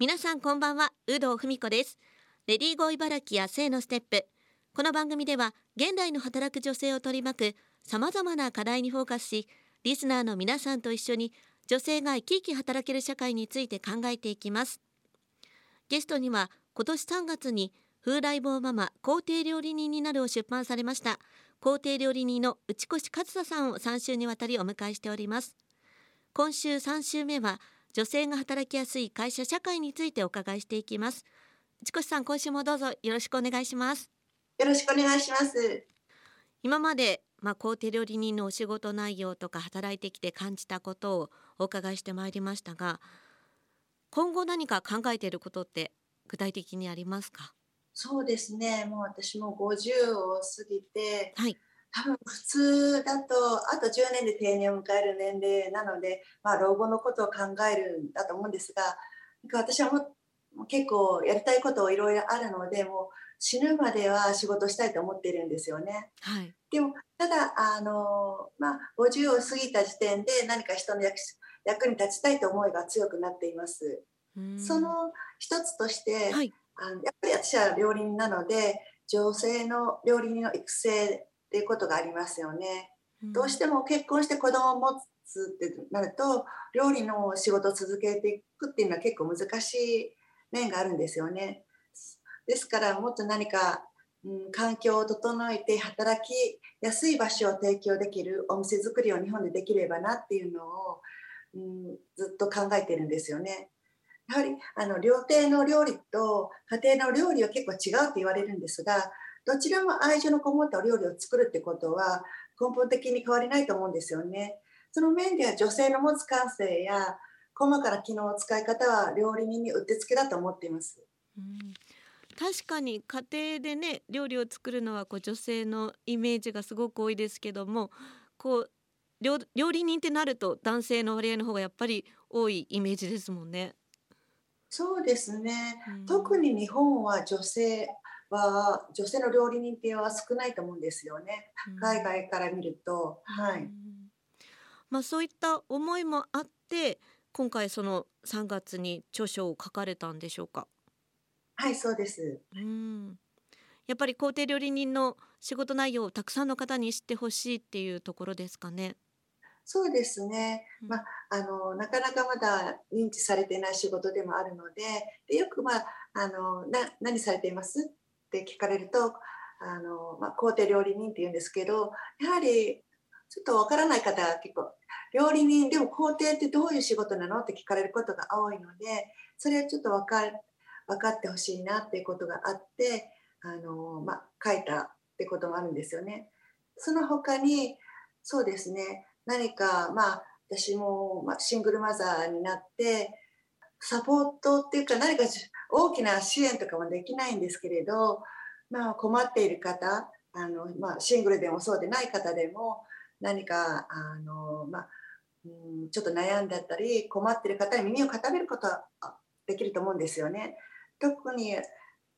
皆さんこんばんは有働文子です。レディーゴー茨城や性のステップ。この番組では現代の働く女性を取り巻く様々な課題にフォーカスしリスナーの皆さんと一緒に女性が生き生き働ける社会について考えていきます。ゲストには今年3月に風来坊ママ皇帝料理人になるを出版されました皇帝料理人の内越勝田さんを3週にわたりお迎えしております。今週3週目は女性が働きやすい会社社会についてお伺いしていきます。内越さん今週もどうぞよろしくお願いします。よろしくお願いします。今までまあ、皇帝料理人のお仕事内容とか働いてきて感じたことをお伺いしてまいりましたが今後何か考えていることって具体的にありますか？そうですね。もう私も50を過ぎて、はい、多分普通だとあと10年で定年を迎える年齢なので、まあ、老後のことを考えるんだと思うんですが私はもう結構やりたいこといろいろあるのでもう死ぬまでは仕事したいと思っているんですよね。はい、でもただあの、まあ、50を過ぎた時点で何か人の役役に立ちたいと思いが強くなっています。その一つとして、はい、あのやっぱり私は料理人なので女性の料理人の育成っていうことがありますよね。どうしても結婚して子供を持つってなると料理の仕事を続けていくっていうのは結構難しい面があるんですよね。ですからもっと何か、うん、環境を整えて働きやすい場所を提供できるお店作りを日本でできればなっていうのを、うん、ずっと考えてるんですよね。やはりあの料亭の料理と家庭の料理は結構違うって言われるんですがどちらも愛情のこもったお料理を作るってことは根本的に変わりないと思うんですよね。その面では女性の持つ感性や細かな機能の使い方は料理人にうってつけだと思っています。うん確かに家庭でね料理を作るのはこう女性のイメージがすごく多いですけどもこう料理人ってなると男性の割合の方がやっぱり多いイメージですもんね。そうですね、うん、特に日本は女性は女性の料理人っていうのは少ないと思うんですよね、うん、海外から見ると、はい、まあ、そういった思いもあって今回その3月に著書を書かれたんでしょうか？はいそうです。うん。やっぱり皇帝料理人の仕事内容をたくさんの方に知ってほしいっていうところですかね？そうですね、まあ、あのなかなかまだ認知されていない仕事でもあるのででよく、まあ、あのな何されています？って聞かれるとあの、まあ、皇帝料理人って言うんですけどやはりちょっとわからない方が結構料理人でも皇帝ってどういう仕事なのって聞かれることが多いのでそれをちょっと分か分かってほしいなっていうことがあってあの、まあ、書いたってこともあるんですよね。その他にそうですね何かまあ私も、まあ、シングルマザーになってサポートっていうか何か大きな支援とかもできないんですけれど、まあ、困っている方あの、まあ、シングルでもそうでない方でも何かあの、まあ、うん、ちょっと悩んだったり困ってる方に耳を傾けることはできると思うんですよね。特に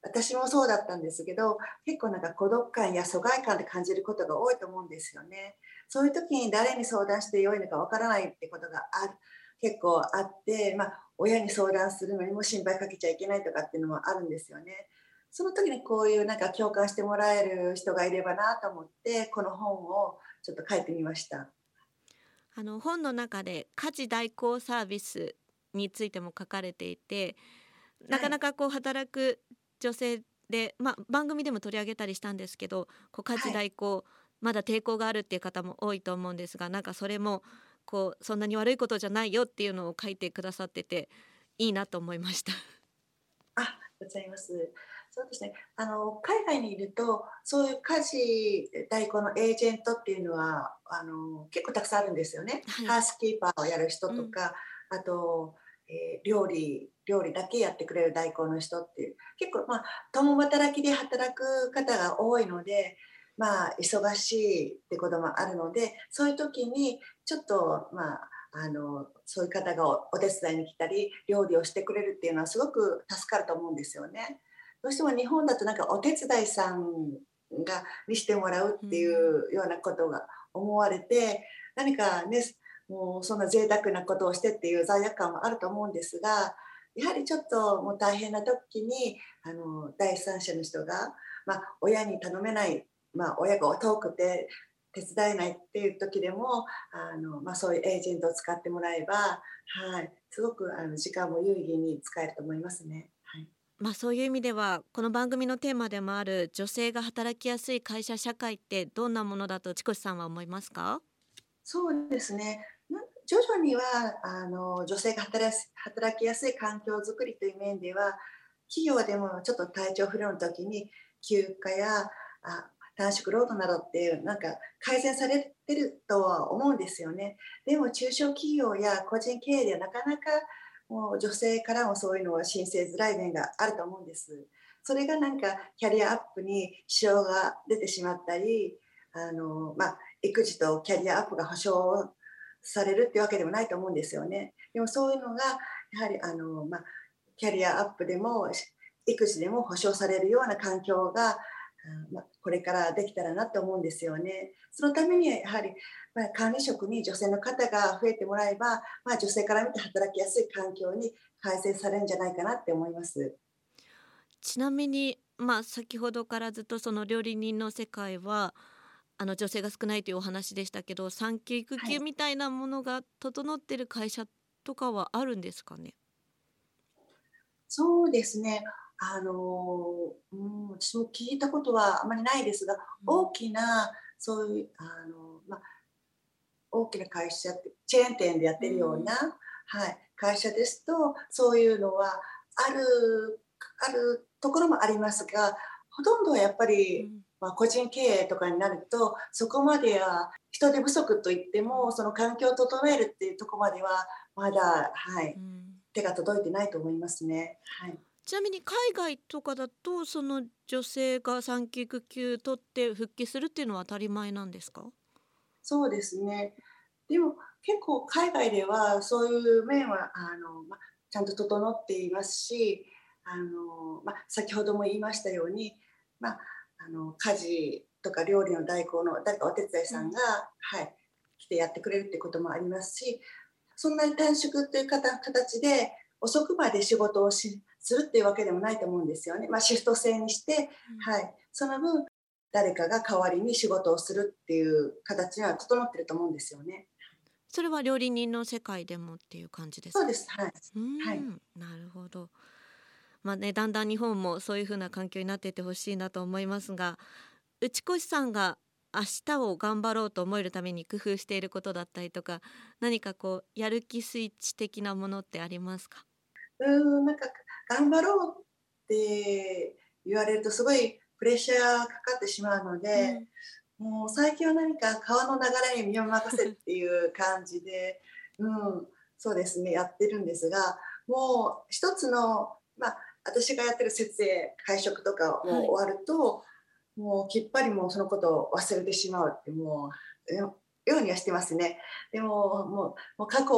私もそうだったんですけど結構なんか孤独感や疎外感で感じることが多いと思うんですよね。そういう時に誰に相談してよいのかわからないってことがある結構あって、まあ、親に相談するのにも心配かけちゃいけないとかっていうのもあるんですよね。その時にこういうなんか共感してもらえる人がいればなと思ってこの本をちょっと書いてみました。あの本の中で家事代行サービスについても書かれていてなかなかこう働く女性で、まあ、番組でも取り上げたりしたんですけどこう家事代行、はい、まだ抵抗があるっていう方も多いと思うんですがなんかそれもこうそんなに悪いことじゃないよっていうのを書いてくださってていいなと思いました。あございます。そうですね。あの海外にいるとそういう家事代行のエージェントっていうのはあの結構たくさんあるんですよね。はい、ハウスキーパーをやる人とか、うん、あと、えー、料理料理だけやってくれる代行の人っていう結構まあ共働きで働く方が多いのでまあ忙しいってこともあるのでそういう時にちょっとまああのそういう方がお手伝いに来たり料理をしてくれるっていうのはすごく助かると思うんですよね。どうしても日本だとなんかお手伝いさんがにしてもらうっていうようなことが思われて何かねもうそんな贅沢なことをしてっていう罪悪感もあると思うんですがやはりちょっともう大変な時にあの第三者の人が、まあ、親に頼めない、まあ、親が遠くて手伝えないっていう時でもあの、まあ、そういうエージェントを使ってもらえば、はい、すごくあの時間も有意義に使えると思いますね。はい。まあ、そういう意味ではこの番組のテーマでもある女性が働きやすい会社社会ってどんなものだと千越さんは思いますか？そうですね。徐々にはあの女性が働きやすい環境づくりという面では企業でもちょっと体調不良の時に休暇やあ短縮労働などっていうなんか改善されてるとは思うんですよね。でも中小企業や個人経営ではなかなかもう女性からもそういうのは申請づらい面があると思うんです。それがなんかキャリアアップに支障が出てしまったり、あのまあ、育児とキャリアアップが保障されるってわけでもないと思うんですよね。でもそういうのがやはりあの、まあ、キャリアアップでも育児でも保障されるような環境がまあ、これからできたらなと思うんですよね。そのためにやはり、まあ、管理職に女性の方が増えてもらえば、まあ、女性から見て働きやすい環境に改善されるんじゃないかなって思います。ちなみに、まあ、先ほどからずっとその料理人の世界はあの女性が少ないというお話でしたけど産休育休みたいなものが整ってる会社とかはあるんですかね、はい、そうですねあの、うん、私も聞いたことはあまりないですが、大きなそういうあの、まあ、大きな会社チェーン店でやってるような、はい、会社ですとそういうのはあるあるところもありますがほとんどはやっぱり、まあ、個人経営とかになるとそこまでは人手不足といってもその環境を整えるっていうところまではまだ、はい、手が届いてないと思いますね。はいちなみに海外とかだとその女性が産休育休取って復帰するっていうのは当たり前なんですか？そうですね。でも結構海外ではそういう面はあの、ま、ちゃんと整っていますしあの、ま、先ほども言いましたように、ま、あの家事とか料理の代行の誰かお手伝いさんが、うん、はい、来てやってくれるってこともありますしそんなに短縮という形で遅くまで仕事をしするっていうわけでもないと思うんですよね。まあ、シフト制にして、うん、はい、その分誰かが代わりに仕事をするっていう形には整ってると思うんですよね。それは料理人の世界でもっていう感じですそうです。はい。はい。なるほど。まあね、だんだん日本もそういう風な環境になっていってほしいなと思いますが、内越さんが明日を頑張ろうと思えるために工夫していることだったりとか、何かこうやる気スイッチ的なものってありますか？うん、なんか頑張ろうって言われるとすごいプレッシャーかかってしまうので、うん、もう最近は何か川の流れに身を任せっていう感じで、うん、そうですねやってるんですがもう一つの、まあ、私がやってる設営会食とかも終わると、はい、もうきっぱりもうそのことを忘れてしまうってもうようにはしてますね。でももうもう過去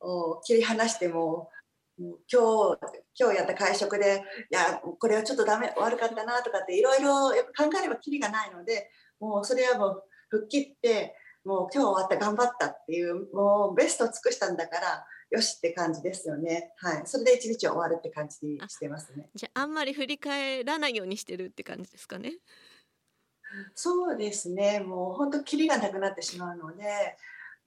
を切り離しても今日今日やった会食でいやこれはちょっとダメ悪かったなとかっていろいろ考えればきりがないのでもうそれはもう吹っ切ってもう今日終わった頑張ったっていうもうベストを尽くしたんだからよしって感じですよね。はい、それで一日終わるって感じにしてますね。じゃああんまり振り返らないようにしてるって感じですかね？そうですね。もう本当キリがなくなってしまうので、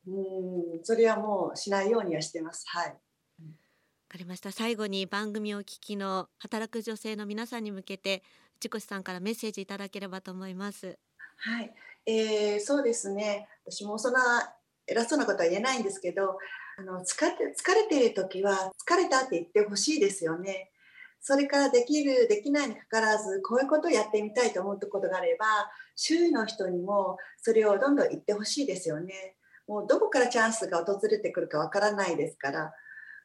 うん、それはもうしないようにはしてます。はい。かりました。最後に番組を聞きの働く女性の皆さんに向けて内越さんからメッセージいただければと思います。はい、えー、そうですね。私もそんな偉そうなことは言えないんですけどあの疲れ疲れている時は疲れたって言ってほしいですよね。それからできるできないにかかわらずこういうことをやってみたいと思ったことがあれば周囲の人にもそれをどんどん言ってほしいですよね。もうどこからチャンスが訪れてくるかわからないですから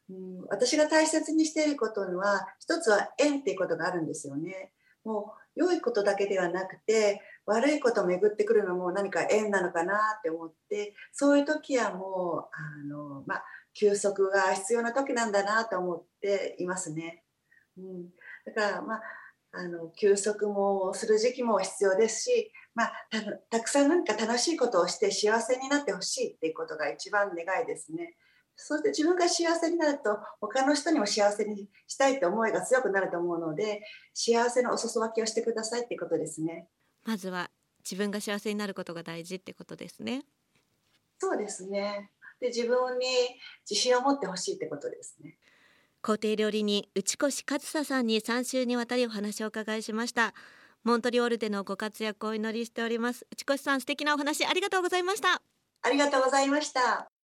うん、私が大切にしていることは一つは縁っていうことがあるんですよね。もう良いことだけではなくて悪いことを巡ってくるのも何か縁なのかなって思ってそういう時はもうあの、まあ、休息が必要な時なんだなと思っていますね。うん、だからまああの休息もする時期も必要ですし、まあ、たくさん何か楽しいことをして幸せになってほしいっていうことが一番願いですね。そして自分が幸せになると他の人にも幸せにしたいって思いが強くなると思うので幸せのお裾分けをしてくださいっていうことですね。まずは自分が幸せになることが大事ってことですね。そうですね。で自分に自信を持ってほしいってことですね。皇帝料理人内越和沙さんに3週にわたりお話を伺いしましたモントリオールでのご活躍をお祈りしております内越さん素敵なお話ありがとうございましたありがとうございました